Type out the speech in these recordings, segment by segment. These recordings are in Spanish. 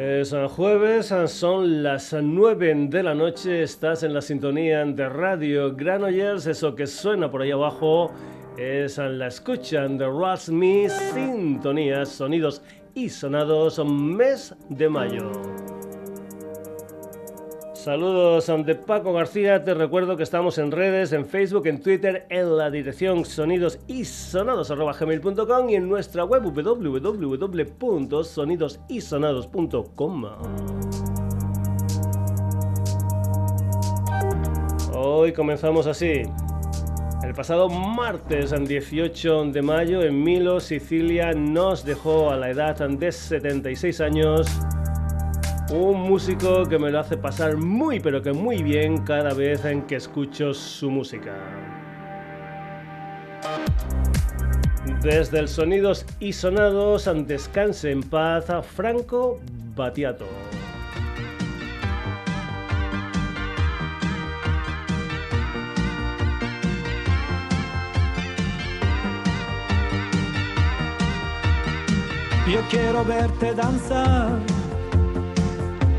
Es jueves, son las 9 de la noche, estás en la sintonía de Radio Granollers, eso que suena por ahí abajo es la escucha de Me Sintonías, sonidos y sonados mes de mayo. Saludos de Paco García, te recuerdo que estamos en redes, en Facebook, en Twitter, en la dirección sonidos y en nuestra web www.sonidosysonados.com. Hoy comenzamos así. El pasado martes 18 de mayo en Milo, Sicilia, nos dejó a la edad de 76 años un músico que me lo hace pasar muy pero que muy bien cada vez en que escucho su música. Desde el Sonidos y Sonados, descanse en paz Franco Batiato. Yo quiero verte danzar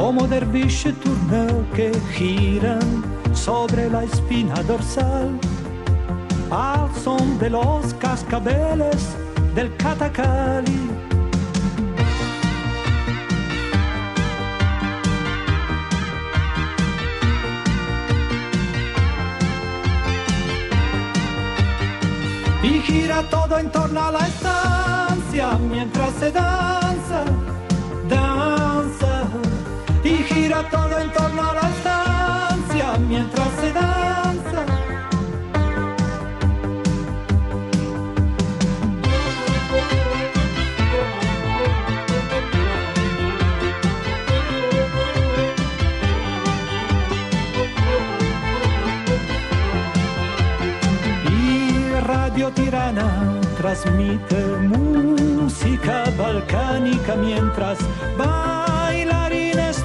como derviche turneo que giran sobre la espina dorsal, al son de los cascabeles del catacali. Y gira todo en torno a la estancia mientras se danza gira todo en torno a la estancia mientras se danza. Y Radio Tirana transmite música balcánica mientras bailarines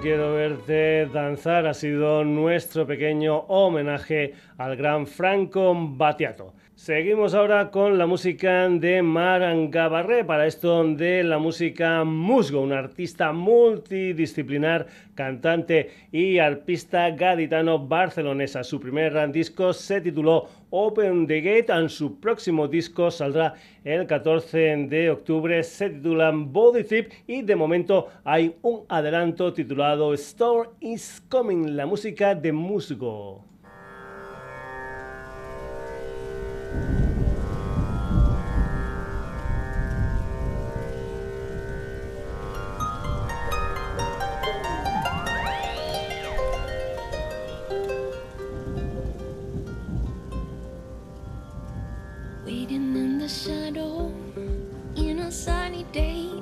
quiero verte danzar ha sido nuestro pequeño homenaje al gran Franco Battiato. Seguimos ahora con la música de Marangabarré, para esto de la música musgo, un artista multidisciplinar, cantante y arpista gaditano barcelonesa. Su primer disco se tituló Open the Gate, y su próximo disco saldrá el 14 de octubre, se titula Body Tip y de momento hay un adelanto titulado Store is Coming, la música de musgo. Waiting in the shadow in a sunny day.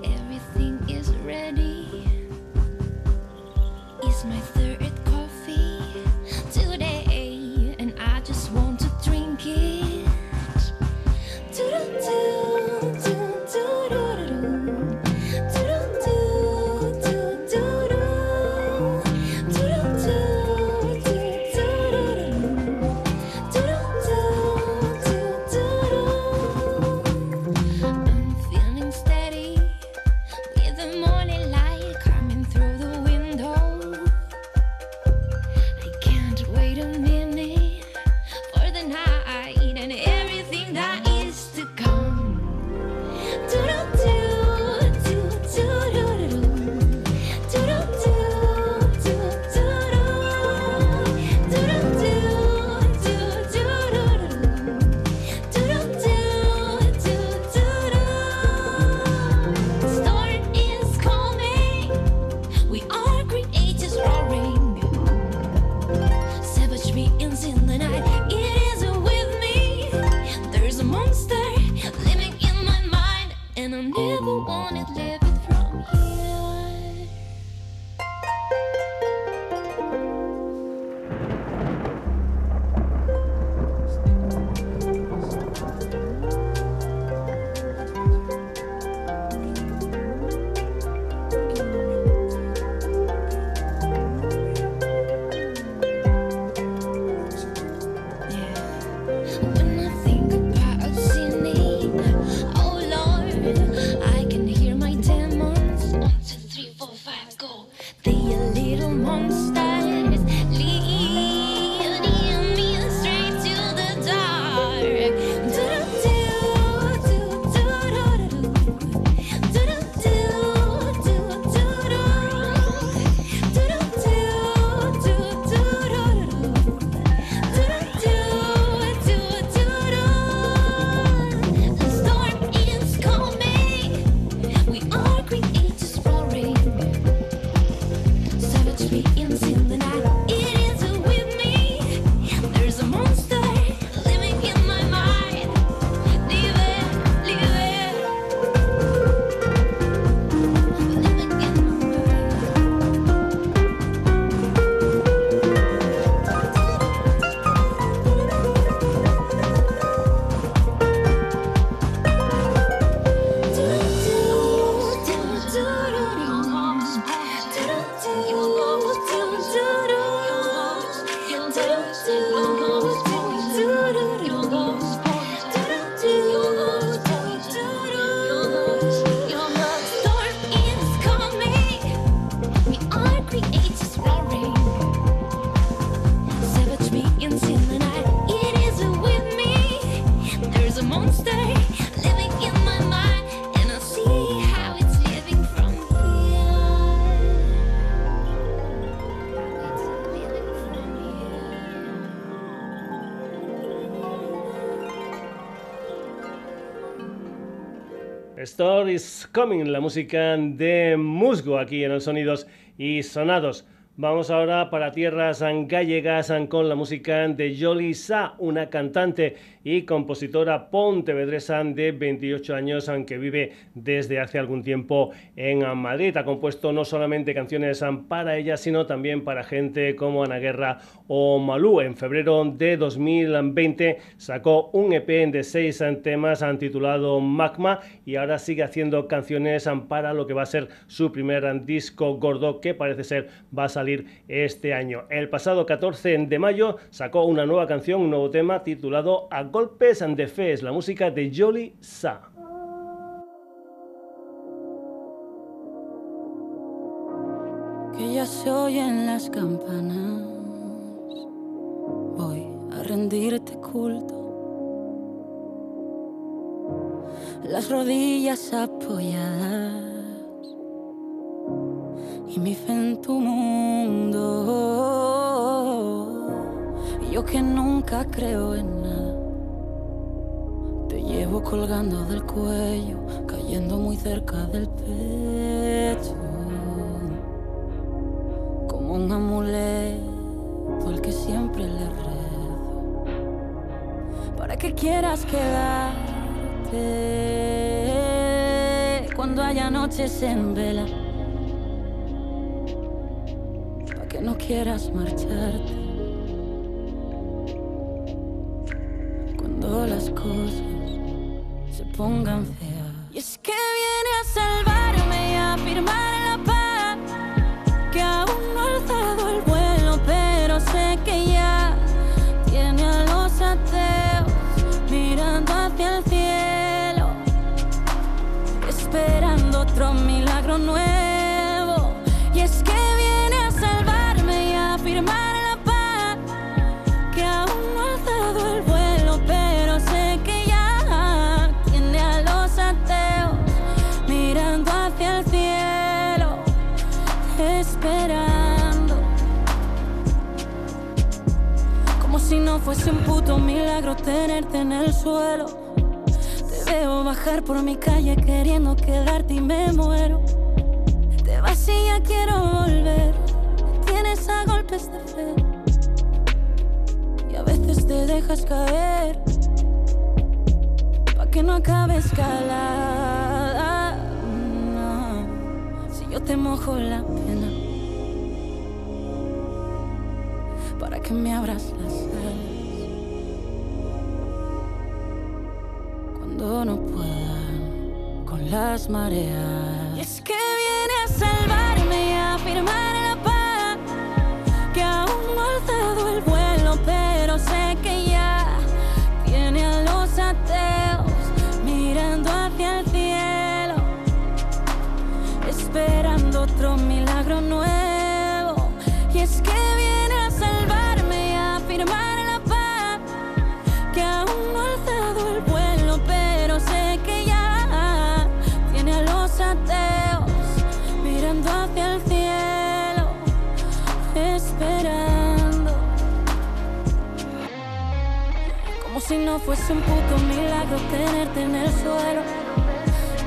Stories Coming, la música de Musgo aquí en los Sonidos y Sonados. Vamos ahora para tierras gallegas con la música de Jolly Sa, una cantante y compositora pontevedresa de 28 años, aunque vive desde hace algún tiempo en Madrid. Ha compuesto no solamente canciones para ella, sino también para gente como Ana Guerra o Malú. En febrero de 2020 sacó un EP de seis temas titulado Magma y ahora sigue haciendo canciones para lo que va a ser su primer disco gordo que parece ser va a salir este año. El pasado 14 de mayo sacó una nueva canción, un nuevo tema titulado A Golpes and the Fes, la música de Jolly Sa. Que ya se oyen las campanas, voy a rendirte culto. Las rodillas apoyadas y mi fe en tu mundo. Yo que nunca creo en nada, llevo colgando del cuello, cayendo muy cerca del pecho, como un amuleto al que siempre le rezo, para que quieras quedarte. Cuando haya noches en vela. No quieras marcharte. Cuando las cosas pongan. Y es que viene a salvarme y a firmar fuese un puto milagro tenerte en el suelo. Te veo bajar por mi calle queriendo quedarte y me muero. Te vas y ya quiero volver. Tienes a golpes de fe. Y a veces te dejas caer. Pa' que no acabe escalada. Si yo te mojo la pena. Para que me abras alas. no puedan con las mareas. Y es que viene a salvarme fuese un puto milagro tenerte en el suelo.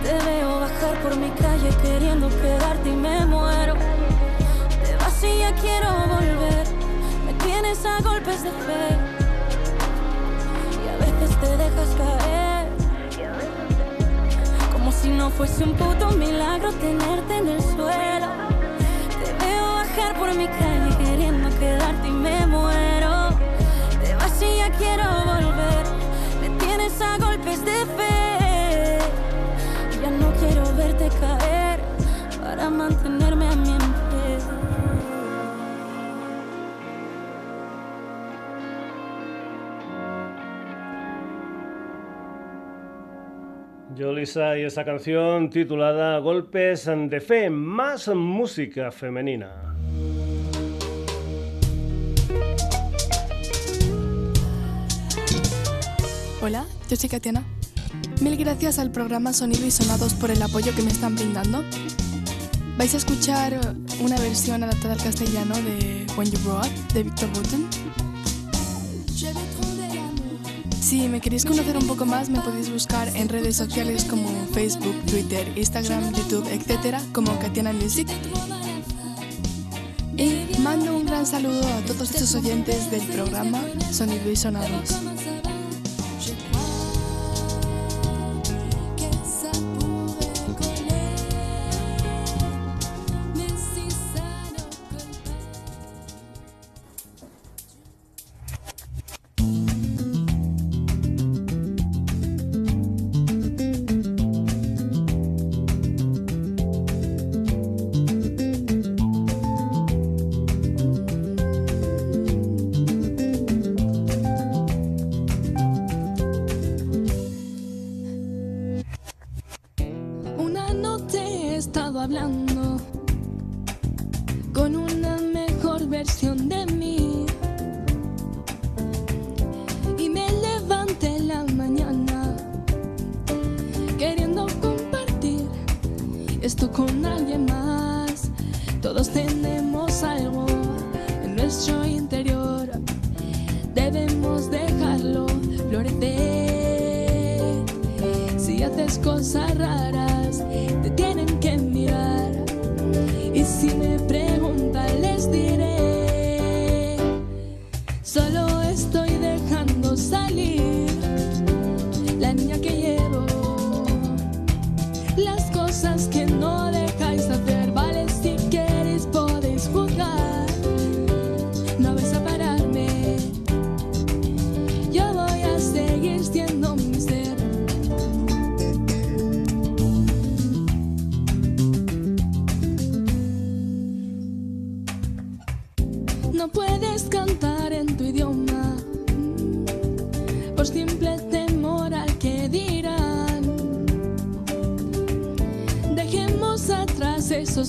Te veo bajar por mi calle queriendo quedarte y me muero. Te vas y ya quiero volver. Me tienes a golpes de fe. Y a veces te dejas caer. Como si no fuese un puto milagro tenerte en el suelo. Te veo bajar por mi calle Yolisa y esa canción titulada Golpes de Fe, más música femenina. Hola, yo soy Katiana. Mil gracias al programa Sonido y Sonados por el apoyo que me están brindando. Vais a escuchar una versión adaptada al castellano de When You Grow Up de Victor Wooten. Si me queréis conocer un poco más, me podéis buscar en redes sociales como Facebook, Twitter, Instagram, YouTube, etc., como Katiana Music. Y mando un gran saludo a todos estos oyentes del programa Sonido y Sonados.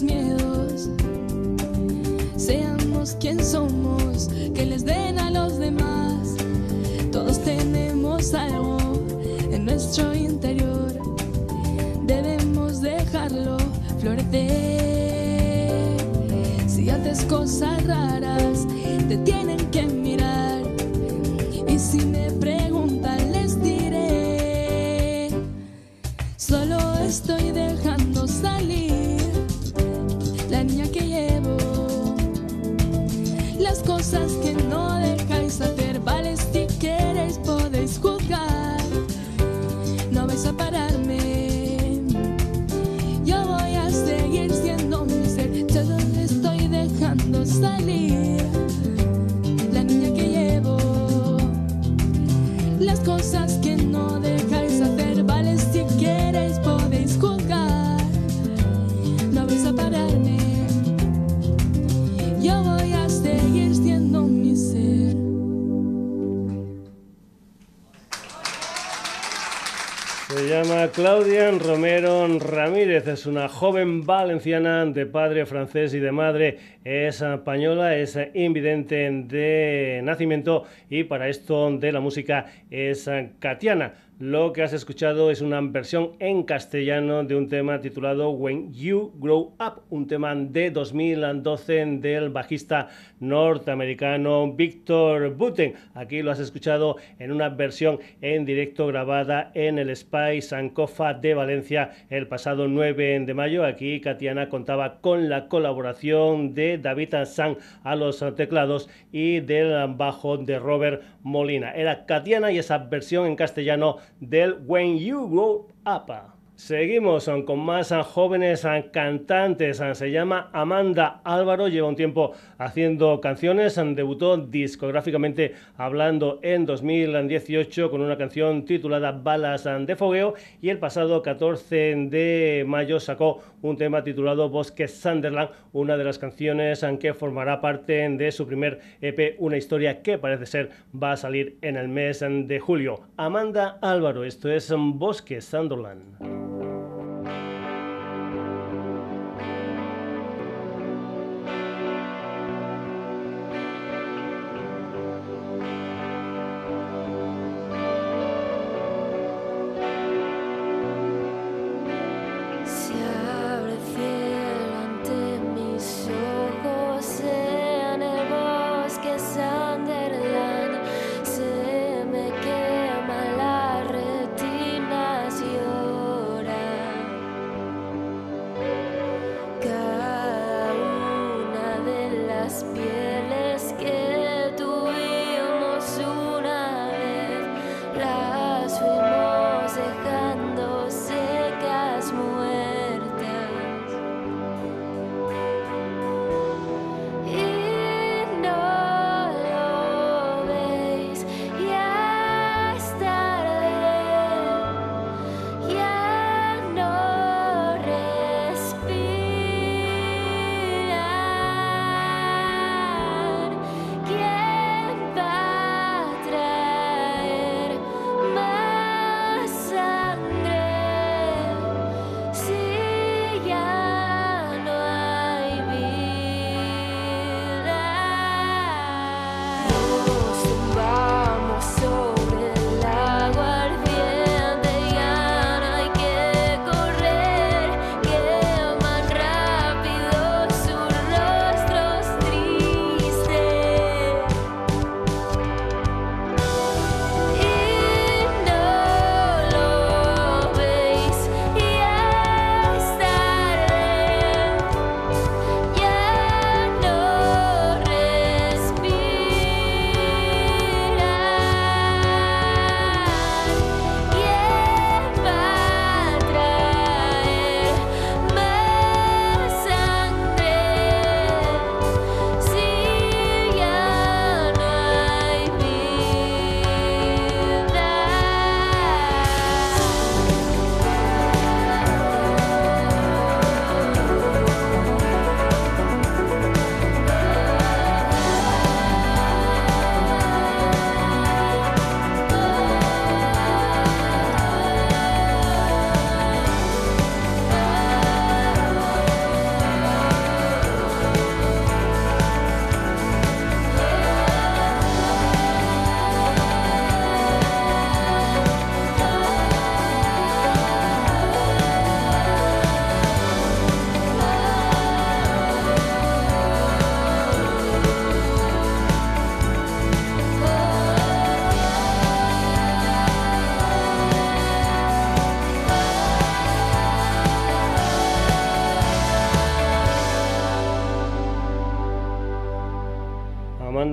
Miedos. Seamos quien somos, que les den a los demás. Todos tenemos algo en nuestro interior. Debemos dejarlo florecer. Si haces cosas raras, te tienen que Claudia Romero Ramírez, es una joven valenciana de padre francés y de madre española, es invidente de nacimiento y para esto de la música es Katiana. Lo que has escuchado es una versión en castellano de un tema titulado When You Grow Up, un tema de 2012 del bajista norteamericano Victor Buten. Aquí lo has escuchado en una versión en directo grabada en el Spy Sankofa de Valencia el pasado 9 de mayo. Aquí Katiana contaba con la colaboración de David San a los teclados y del bajo de Robert Molina. Era Katiana y esa versión en castellano del When You Grow Up. Seguimos con más jóvenes cantantes. Se llama Amanda Álvaro. Lleva un tiempo haciendo canciones. Debutó discográficamente hablando en 2018 con una canción titulada Balas de Fogueo. Y el pasado 14 de mayo sacó un tema titulado Bosque Sunderland, una de las canciones que formará parte de su primer EP, una historia que parece ser va a salir en el mes de julio. Amanda Álvaro, esto es Bosque Sunderland.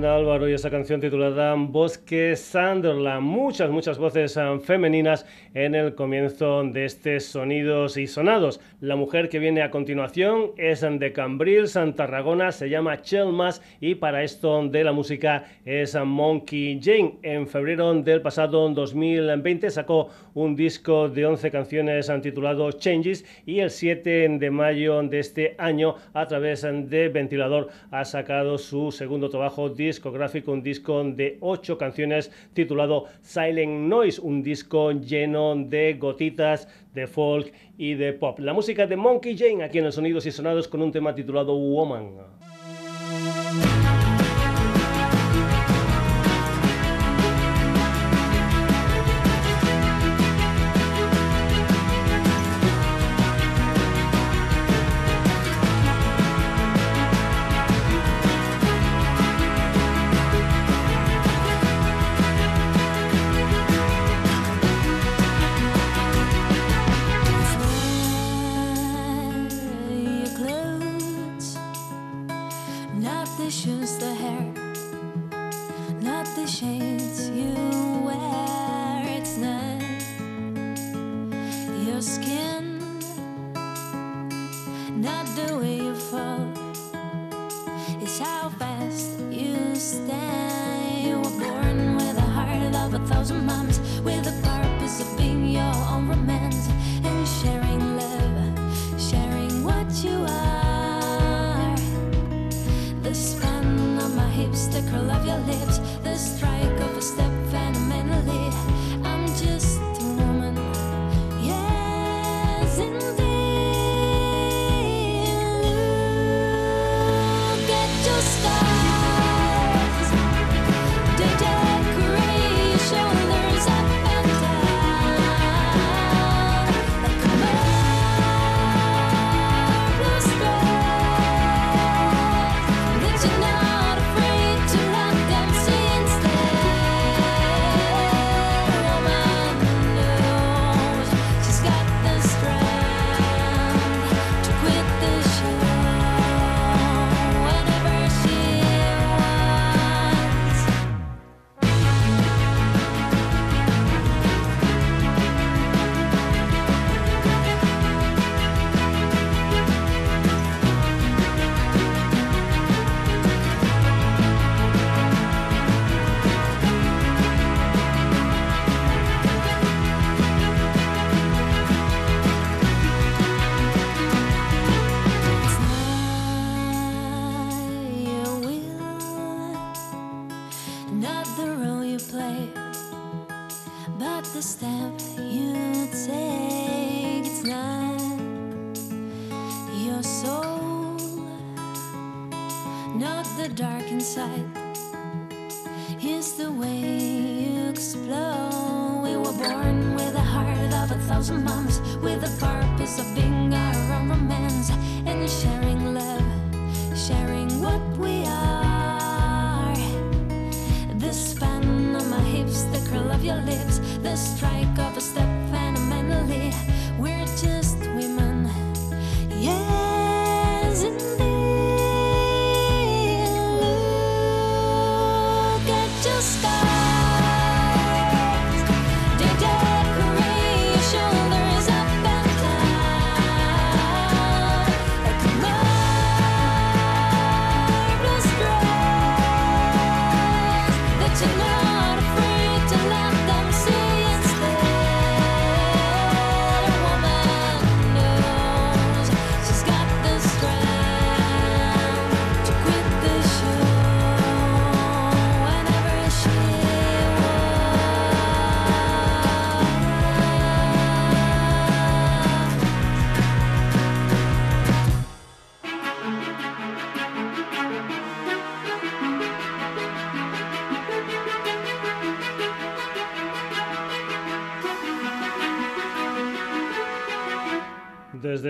Álvaro y esa canción titulada Bosque Sunderland. Muchas, muchas voces ah, femeninas en el comienzo de este Sonidos y Sonados. La mujer que viene a continuación es de Cambril, Santa Tarragona, se llama Chelmas y para esto de la música es Monkey Jane. En febrero del pasado 2020 sacó un disco de 11 canciones titulado Changes y el 7 de mayo de este año a través de Ventilador ha sacado su segundo trabajo discográfico, un disco de 8 canciones titulado Silent Noise, un disco lleno de gotitas de folk y de pop. La música de Monkey Jane aquí en el Sonidos y Sonados con un tema titulado Woman. The way you explode. We were born with a heart of a thousand moms, with a purpose of being our own romance and sharing love, sharing what we are. The span of my hips, the curl of your lips, the strike of a step fundamentally. We're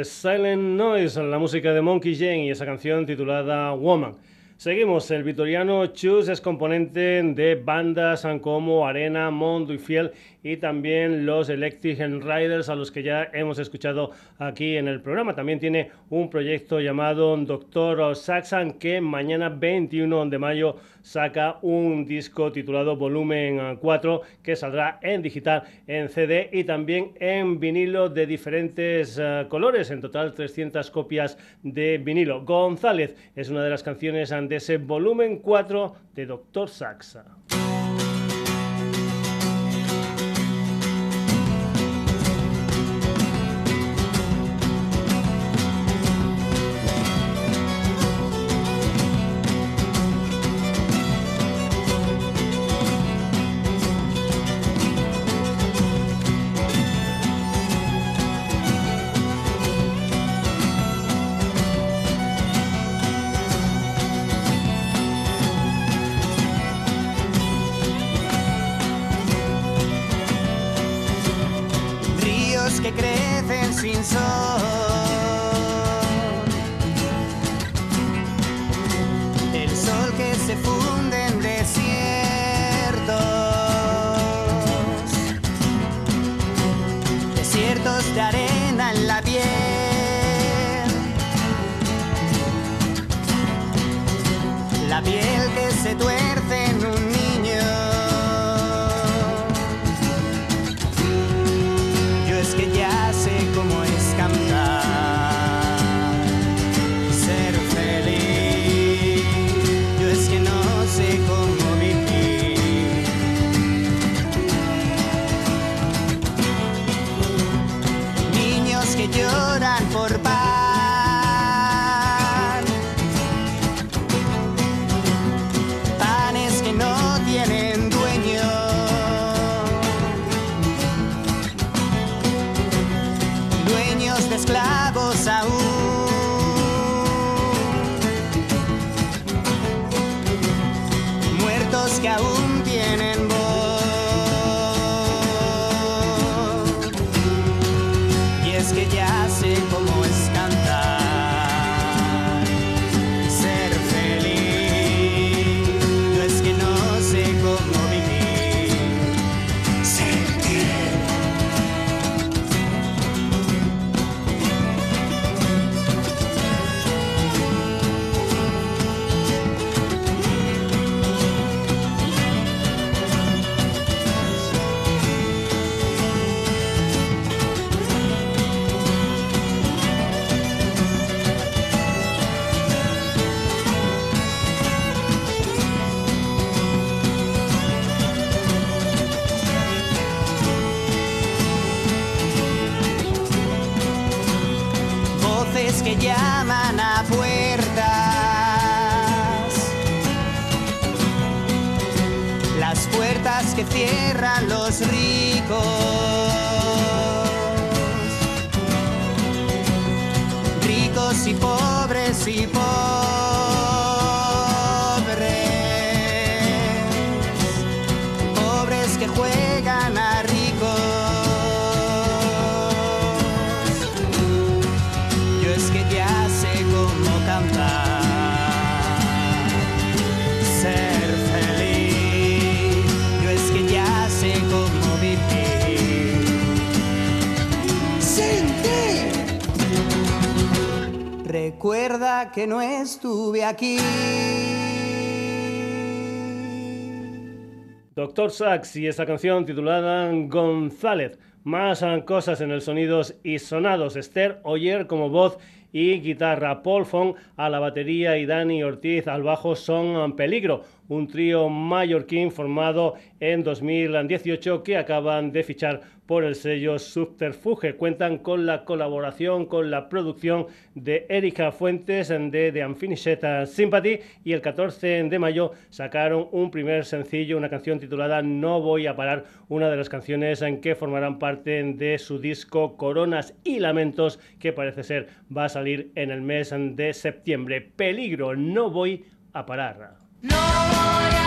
Silent Noise, la música de Monkey Jane y esa canción titulada Woman. Seguimos, el vitoriano Chus es componente de bandas como Arena, Mondo y Fiel y también los Electric Riders a los que ya hemos escuchado aquí en el programa. También tiene un proyecto llamado Doctor Saxon que mañana 21 de mayo saca un disco titulado Volumen 4 que saldrá en digital, en CD y también en vinilo de diferentes eh, colores, en total 300 copias de vinilo. González es una de las canciones de ese Volumen 4 de Doctor Saxa. Crecen sin llaman a puertas. Las puertas que cierran los ricos. Ricos y pobres y pobres. Que no estuve aquí. Doctor Sax y esa canción titulada González. Más cosas en el sonidos y sonados. Esther Oyer como voz y guitarra. Paul Fong a la batería y Dani Ortiz al bajo son Peligro. Un trío mallorquín formado en 2018 que acaban de fichar por el sello Subterfuge. Cuentan con la colaboración, con la producción de Erika Fuentes de The Unfinished Sympathy y el 14 de mayo sacaron un primer sencillo, una canción titulada No voy a parar, una de las canciones en que formarán parte de su disco Coronas y Lamentos que parece ser va a salir en el mes de septiembre. Peligro, no voy a parar. No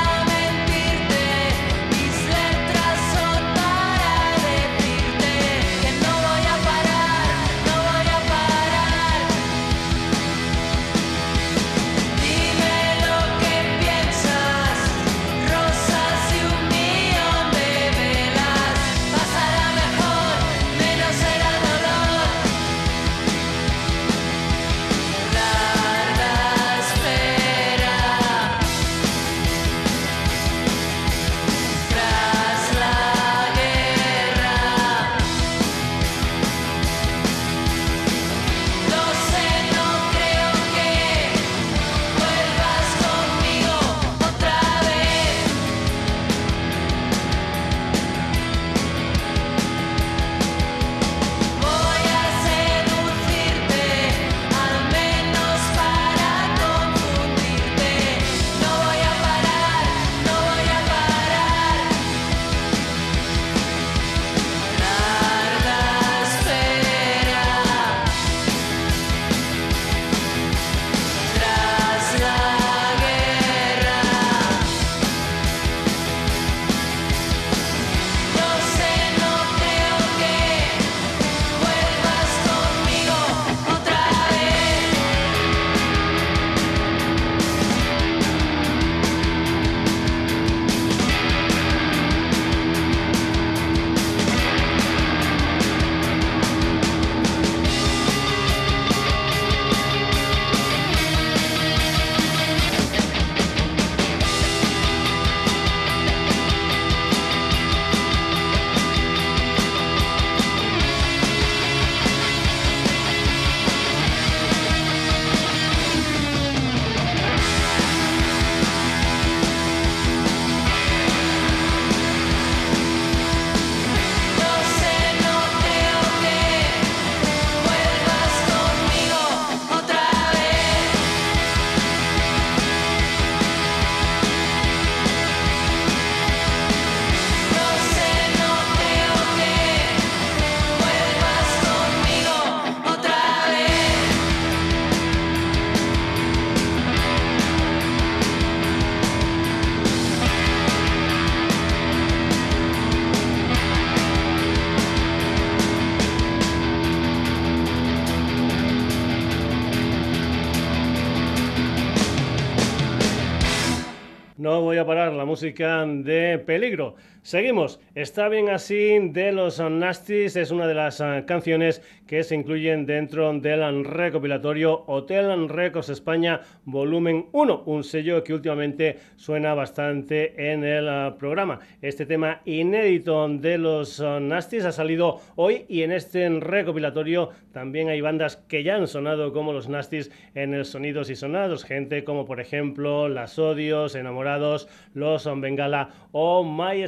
música de peligro. Seguimos. Está bien así de los Nasties. Es una de las ah, canciones que se incluyen dentro del recopilatorio Hotel Records España Volumen 1, un sello que últimamente suena bastante en el ah, programa. Este tema inédito de los ah, Nasties ha salido hoy y en este recopilatorio también hay bandas que ya han sonado como los Nasties en el Sonidos y Sonados. Gente como por ejemplo Las Odios, Enamorados, Los Bengala o My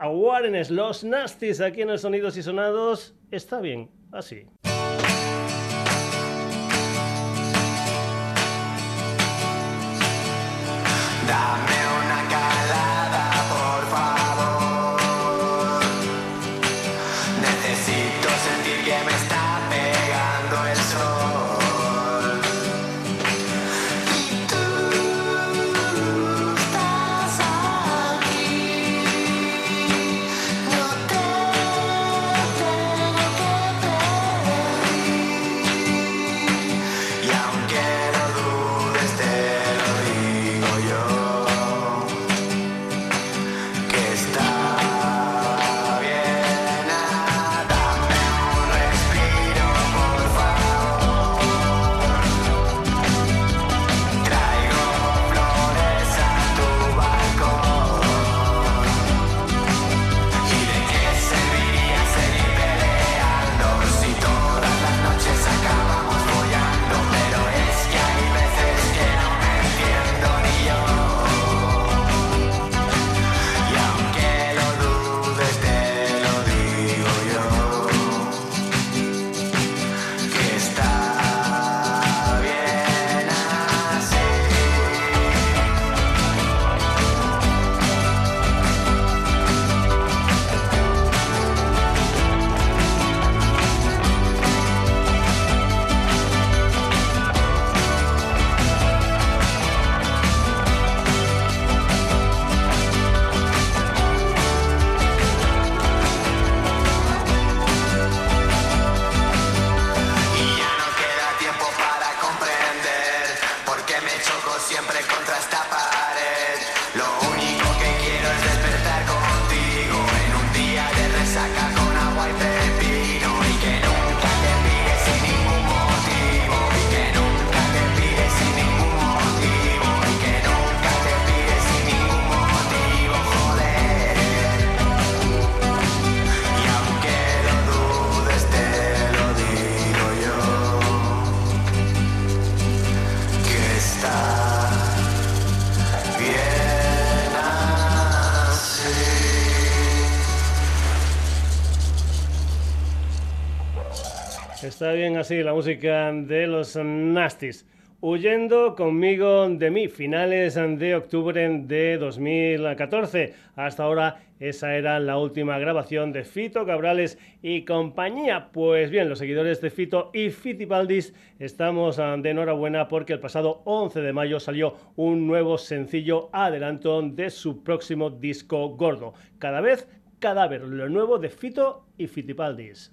Awareness. Los Nasties aquí en el Sonidos y Sonados está bien así. Así la música de los Nasties. Huyendo conmigo de mí, finales de octubre de 2014. Hasta ahora esa era la última grabación de Fito Cabrales y compañía. Pues bien, los seguidores de Fito y Fitipaldis estamos ah, de enhorabuena porque el pasado 11 de mayo salió un nuevo sencillo adelanto de su próximo disco gordo. Cada vez cadáver, lo nuevo de Fito y Fitipaldis.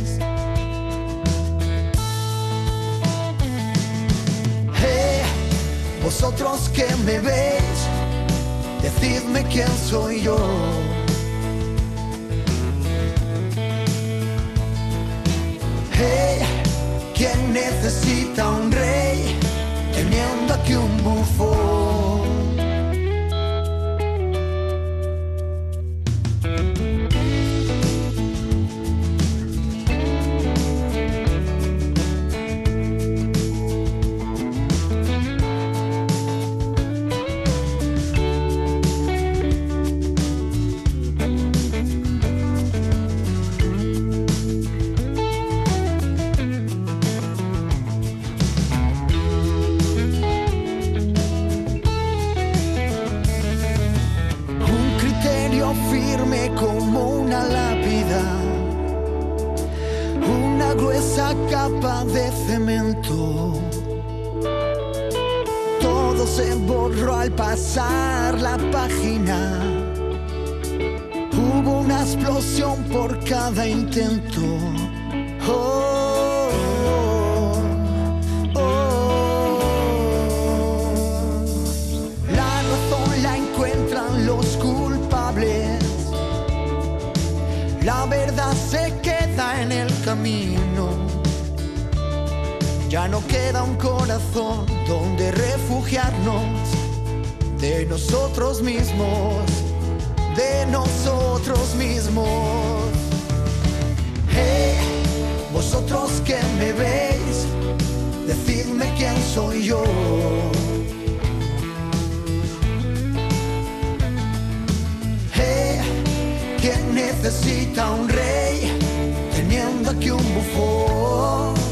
Hey, vosotros que me veis, decidme quién soy yo. Hey, ¿quién necesita un rey teniendo aquí un bufón? De nosotros mismos, de nosotros mismos. Hey, vosotros que me veis, decidme quién soy yo. Hey, ¿quién necesita un rey teniendo aquí un bufón?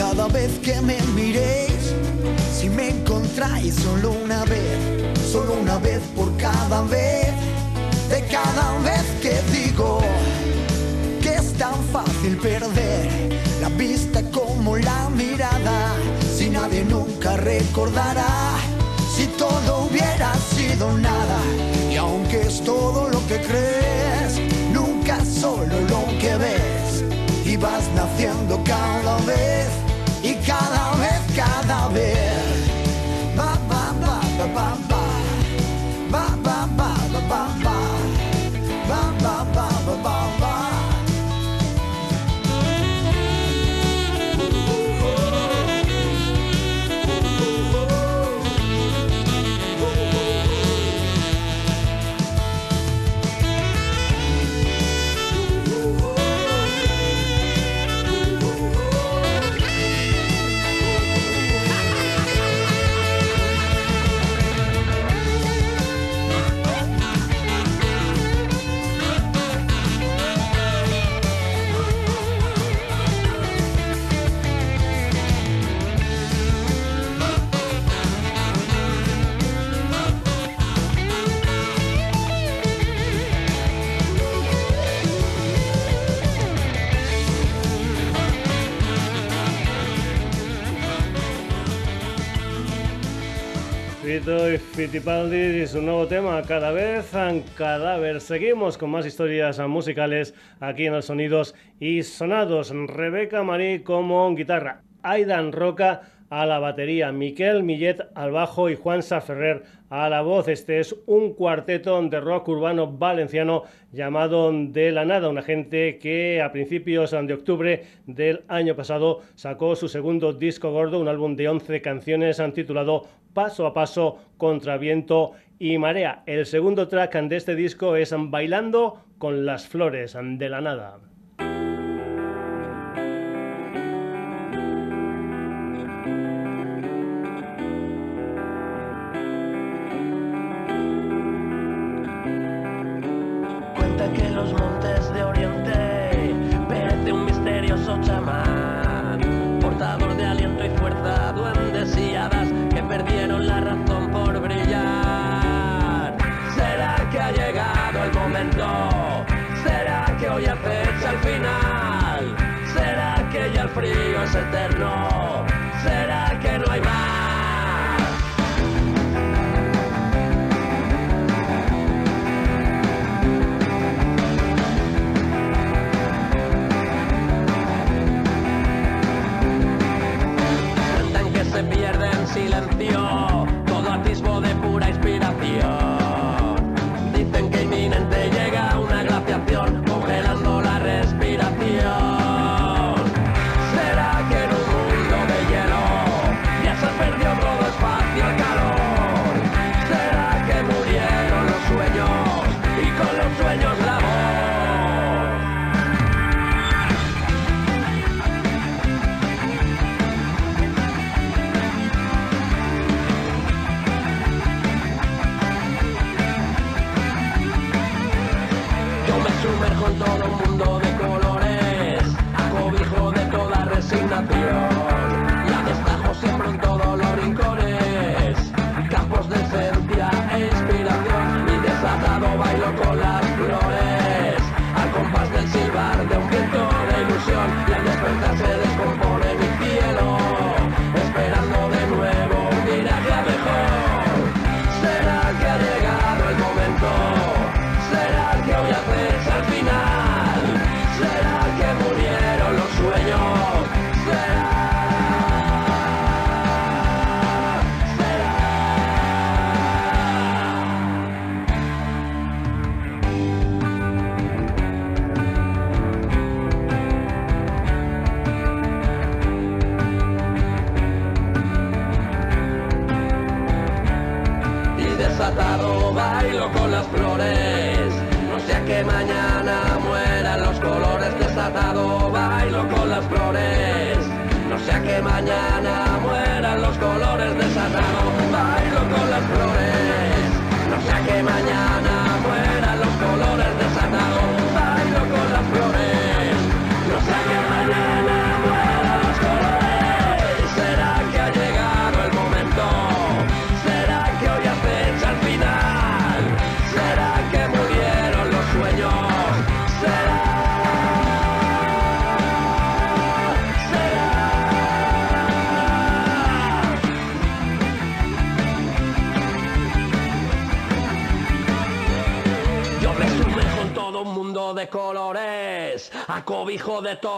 Cada vez que me miréis, si me encontráis solo una vez, solo una vez por cada vez, de cada vez que digo que es tan fácil perder la vista como la mirada, si nadie nunca recordará, si todo hubiera sido nada, y aunque es todo lo que crees, nunca solo lo que ves, y vas naciendo cada vez, y cada vez, cada vez. Ba, ba, ba, ba, ba. Ba, Fito y Fittipaldi y su nuevo tema, cada vez en cadáver. Seguimos con más historias musicales aquí en los Sonidos y Sonados. Rebeca Marí como guitarra, Aidan Roca a la batería, Miquel Millet al bajo y Juan Saferrer a la voz. Este es un cuarteto de rock urbano valenciano llamado De la Nada, una gente que a principios de octubre del año pasado sacó su segundo disco gordo, un álbum de 11 canciones titulado Paso a Paso contra Viento y Marea. El segundo track de este disco es Bailando con las Flores de la Nada.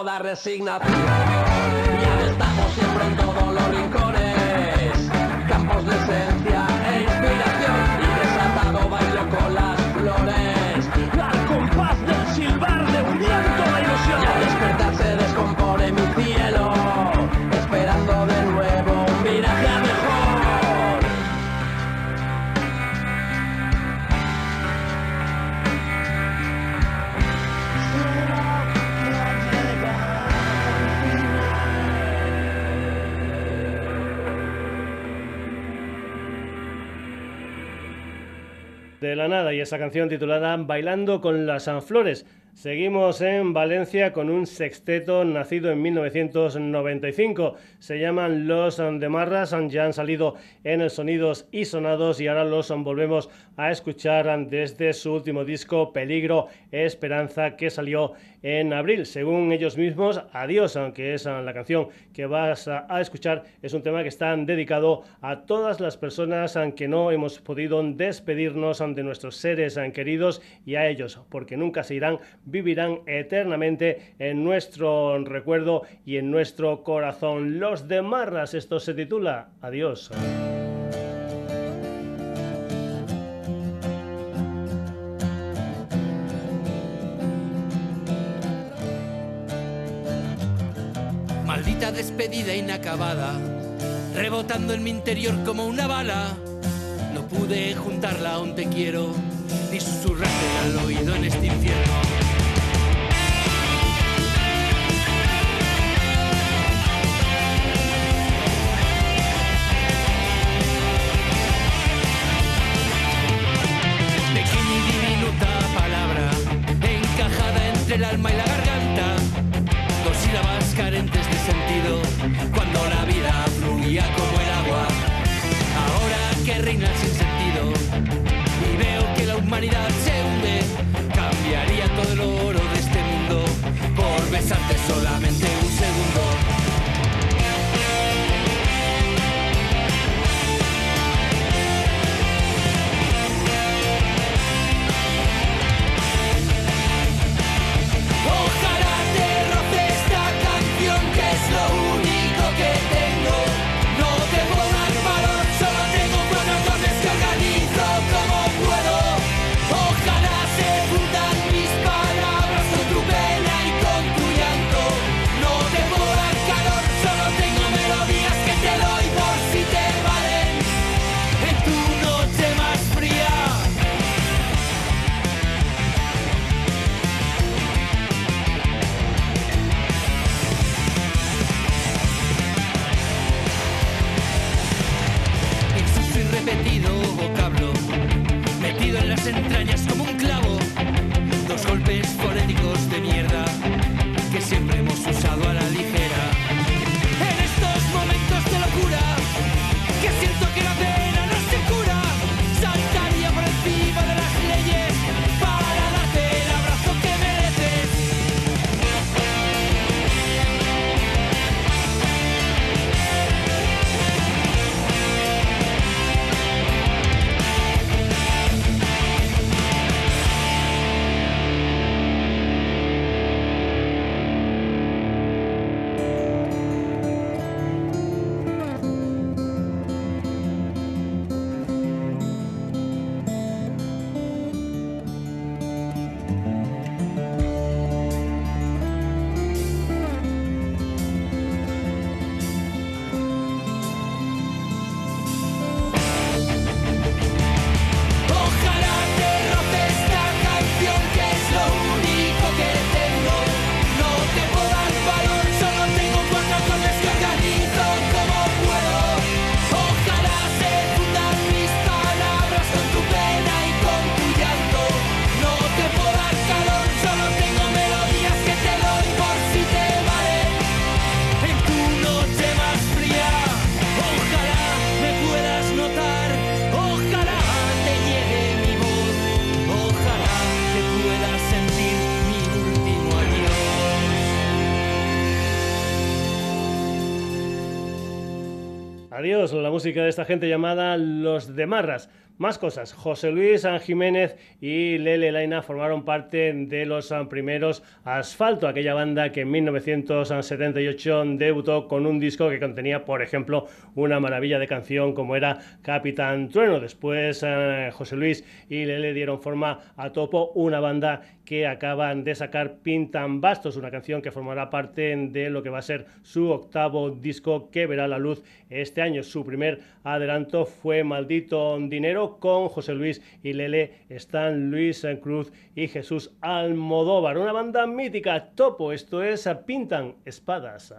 la resignación. esa canción titulada Bailando con las Sanflores. Seguimos en Valencia con un sexteto nacido en 1995. Se llaman Los Andemarras, ya han salido en el Sonidos y Sonados y ahora los volvemos a escuchar desde su último disco Peligro Esperanza que salió en abril. Según ellos mismos, Adiós, que es ah, la canción que vas a escuchar, es un tema que está dedicado a todas las personas ah, que no hemos podido despedirnos ah, de nuestros seres queridos y a ellos, porque nunca se irán, vivirán eternamente en nuestro recuerdo y en nuestro corazón. Los de Marras, esto se titula Adiós. despedida inacabada, rebotando en mi interior como una bala. No pude juntarla a un te quiero, ni susurrarle al oído en este infierno. solamente repetido vocablo, metido en las entrañas como un clavo, dos golpes fonéticos de mierda que siempre hemos usado. De esta gente llamada Los de Marras. Más cosas. José Luis Jiménez y Lele Laina formaron parte de los ah, primeros Asfalto, aquella banda que en 1978 debutó con un disco que contenía, por ejemplo, una maravilla de canción como era Capitán Trueno. Después eh, José Luis y Lele dieron forma a Topo, una banda que acaban de sacar Pintan Bastos, una canción que formará parte de lo que va a ser su octavo disco que verá la luz este año. Su primer adelanto fue Maldito Dinero con José Luis y Lele, están Luis Cruz y Jesús Almodóvar. Una banda mítica, Topo, esto es Pintan Espadas.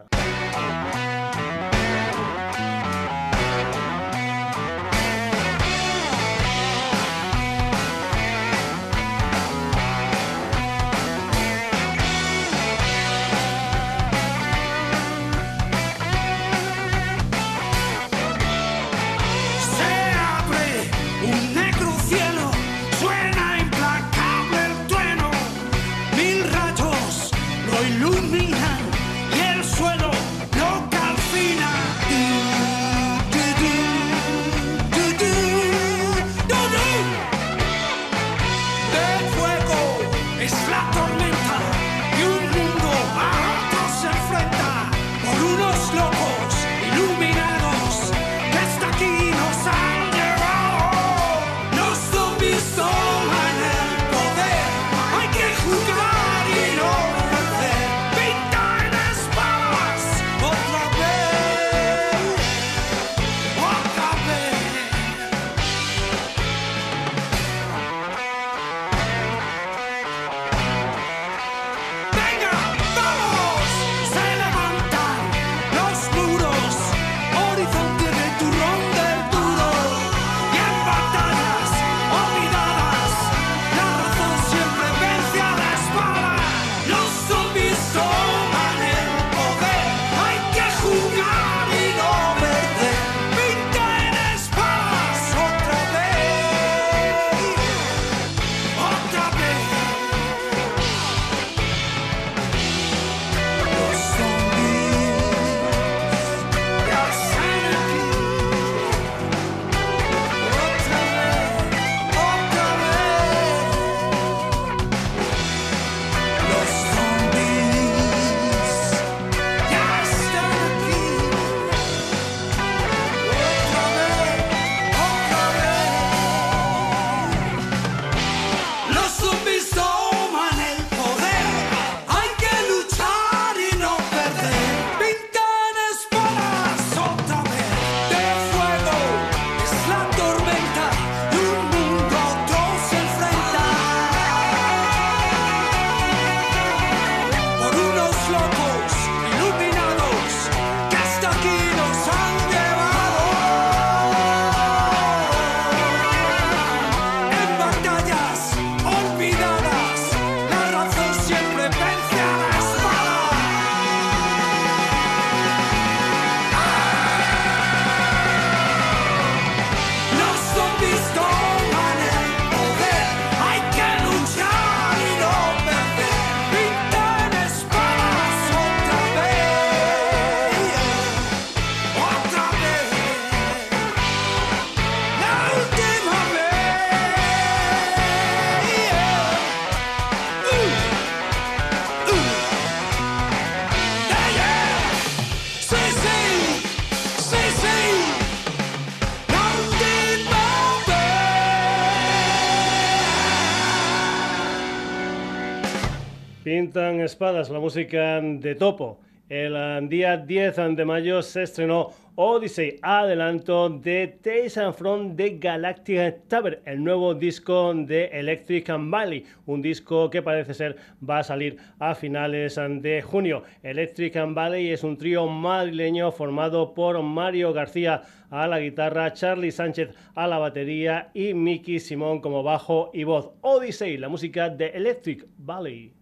Espadas, la música de Topo. El eh, día 10 de mayo se estrenó Odyssey, adelanto de Tales and From the Galactic Tavern, el nuevo disco de Electric Valley, un disco que parece ser va a salir a finales de junio. Electric Valley es un trío madrileño formado por Mario García a la guitarra, Charlie Sánchez a la batería y Mickey Simón como bajo y voz. Odyssey, la música de Electric Valley.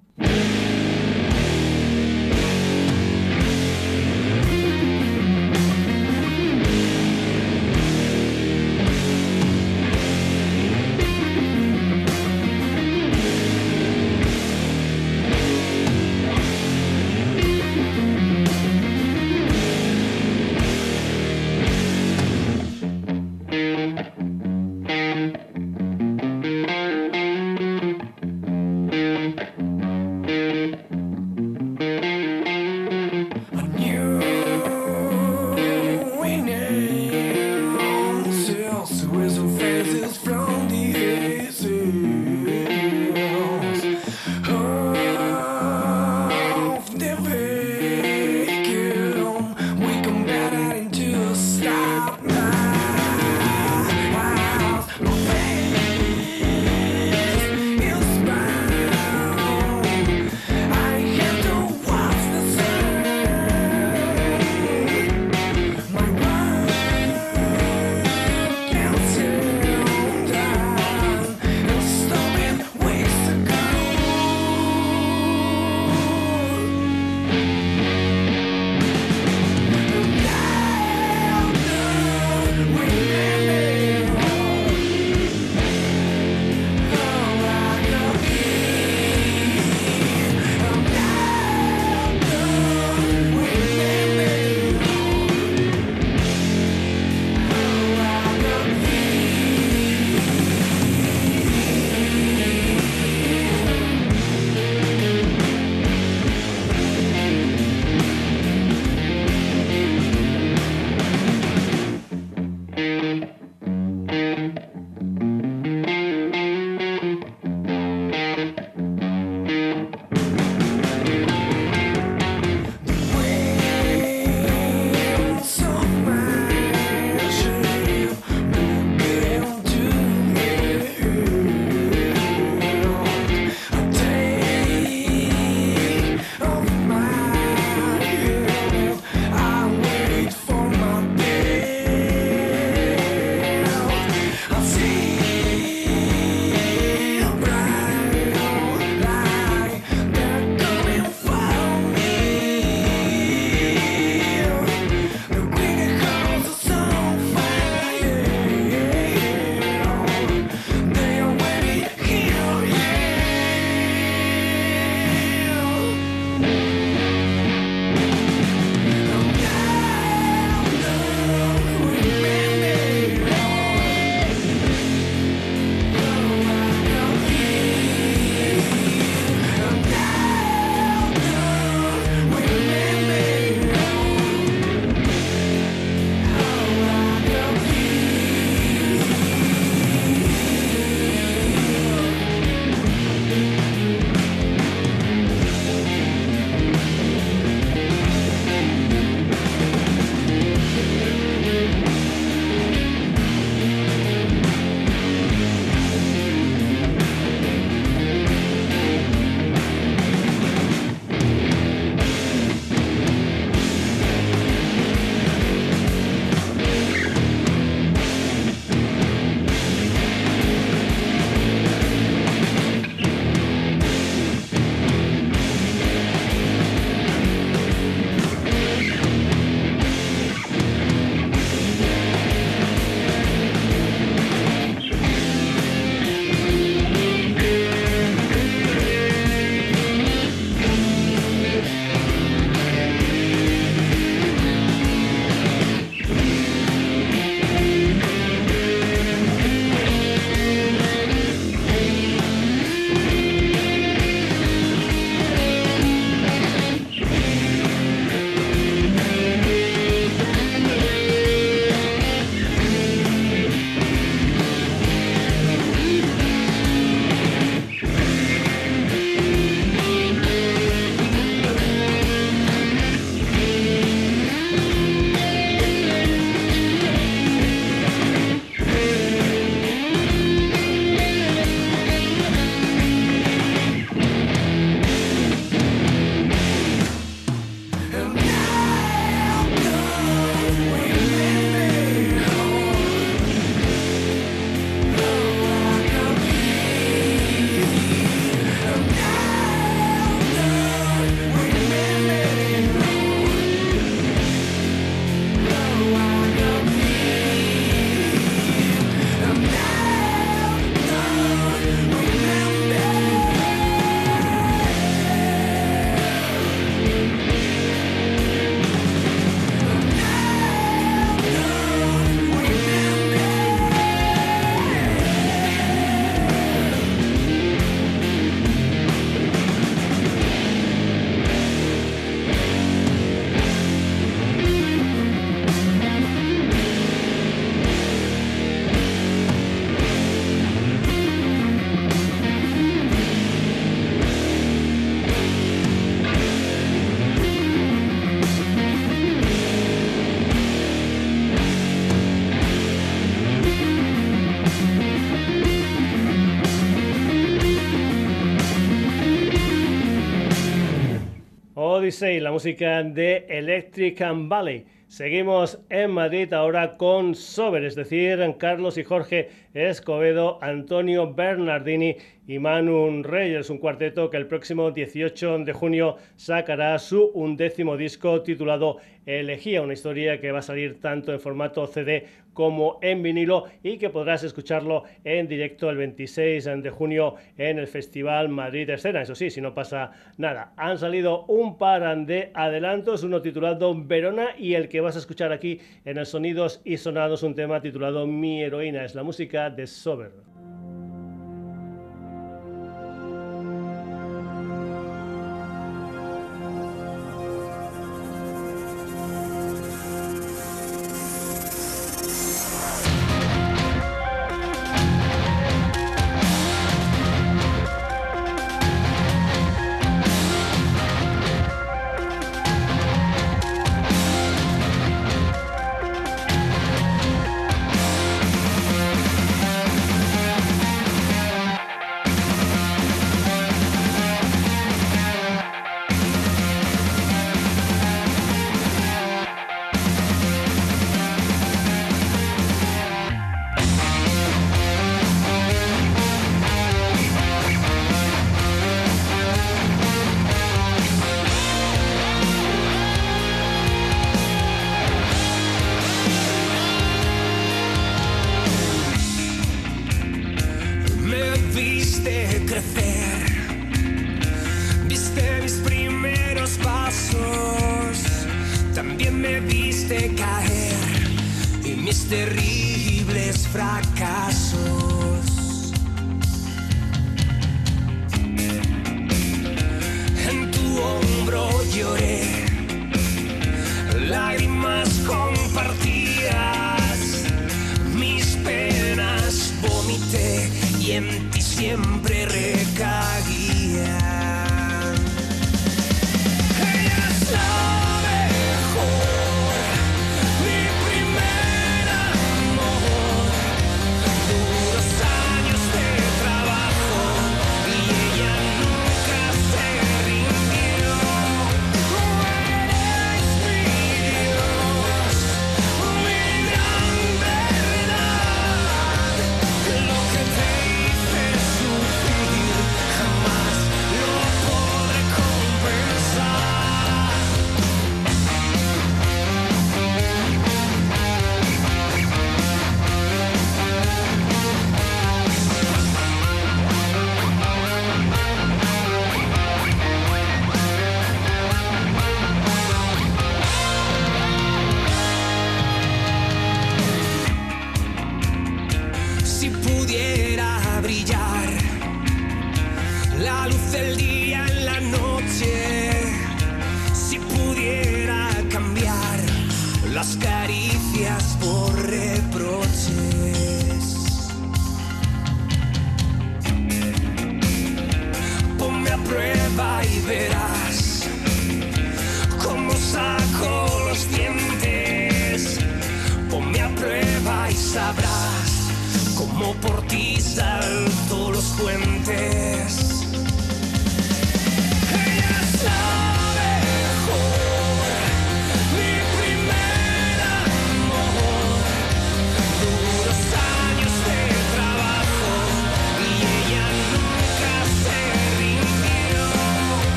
La música de Electric and Valley. Seguimos en Madrid ahora con Sober, es decir, Carlos y Jorge Escobedo, Antonio Bernardini y Manu Reyes, un cuarteto que el próximo 18 de junio sacará su undécimo disco titulado Elegía, una historia que va a salir tanto en formato CD como en vinilo y que podrás escucharlo en directo el 26 de junio en el Festival Madrid Escena. Eso sí, si no pasa nada. Han salido un par de adelantos, uno titulado Verona y el que vas a escuchar aquí en el Sonidos y Sonados, un tema titulado Mi heroína. Es la música de Sober.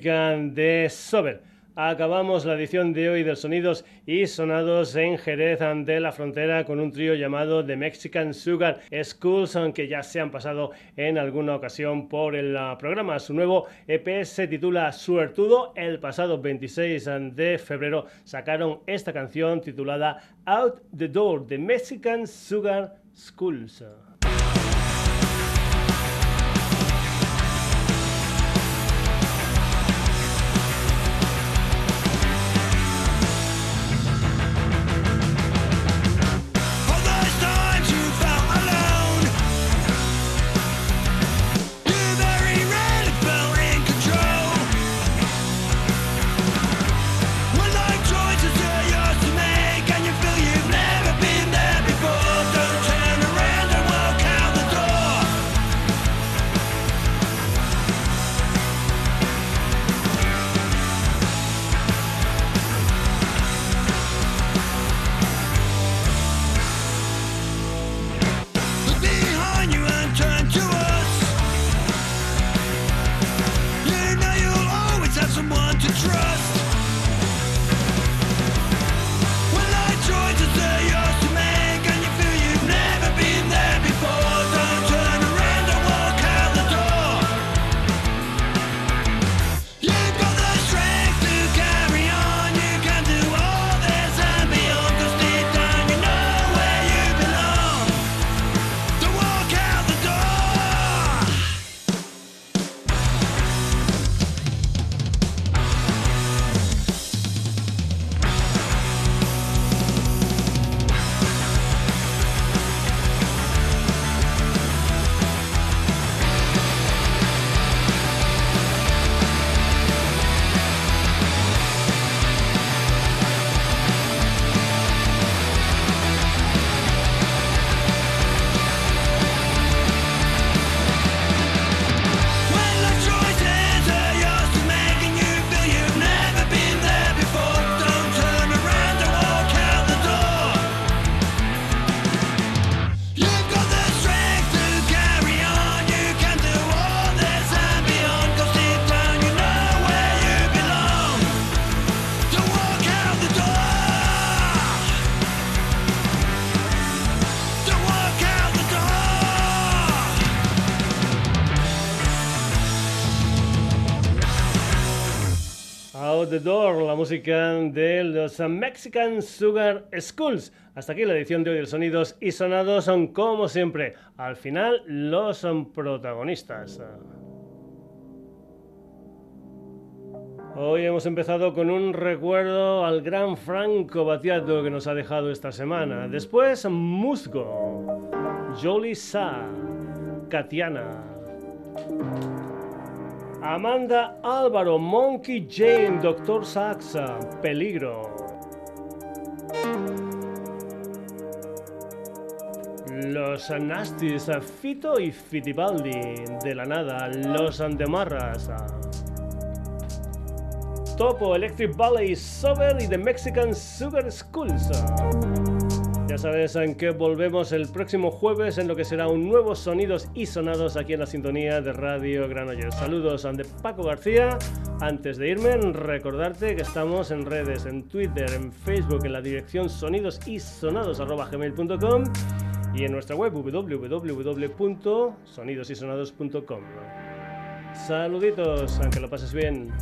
De Sober. Acabamos la edición de hoy de Sonidos y Sonados en Jerez ante la frontera con un trío llamado The Mexican Sugar Schools, aunque ya se han pasado en alguna ocasión por el ah, programa. Su nuevo EP se titula Suertudo. El pasado 26 de febrero sacaron esta canción titulada Out the Door, The Mexican Sugar Schools. De los Mexican Sugar Schools. Hasta aquí la edición de hoy de Sonidos y Sonados son como siempre, al final los protagonistas. Hoy hemos empezado con un recuerdo al gran Franco Battiato que nos ha dejado esta semana. Después, Musgo, Jolie Sa, Katiana. Amanda Álvaro, Monkey Jane, Doctor Saxa, Peligro. Los Nastis, Fito y Fitibaldi, de la nada, Los Andemarras. Topo, Electric Ballet, Sober y The Mexican Sugar Schools. Ya sabes en qué volvemos el próximo jueves en lo que será un nuevo Sonidos y Sonados aquí en la sintonía de Radio Granollers. Saludos de Paco García. Antes de irme, recordarte que estamos en redes, en Twitter, en Facebook, en la dirección sonidosisonados.com y en nuestra web www.sonidosysonados.com. Saluditos, aunque lo pases bien.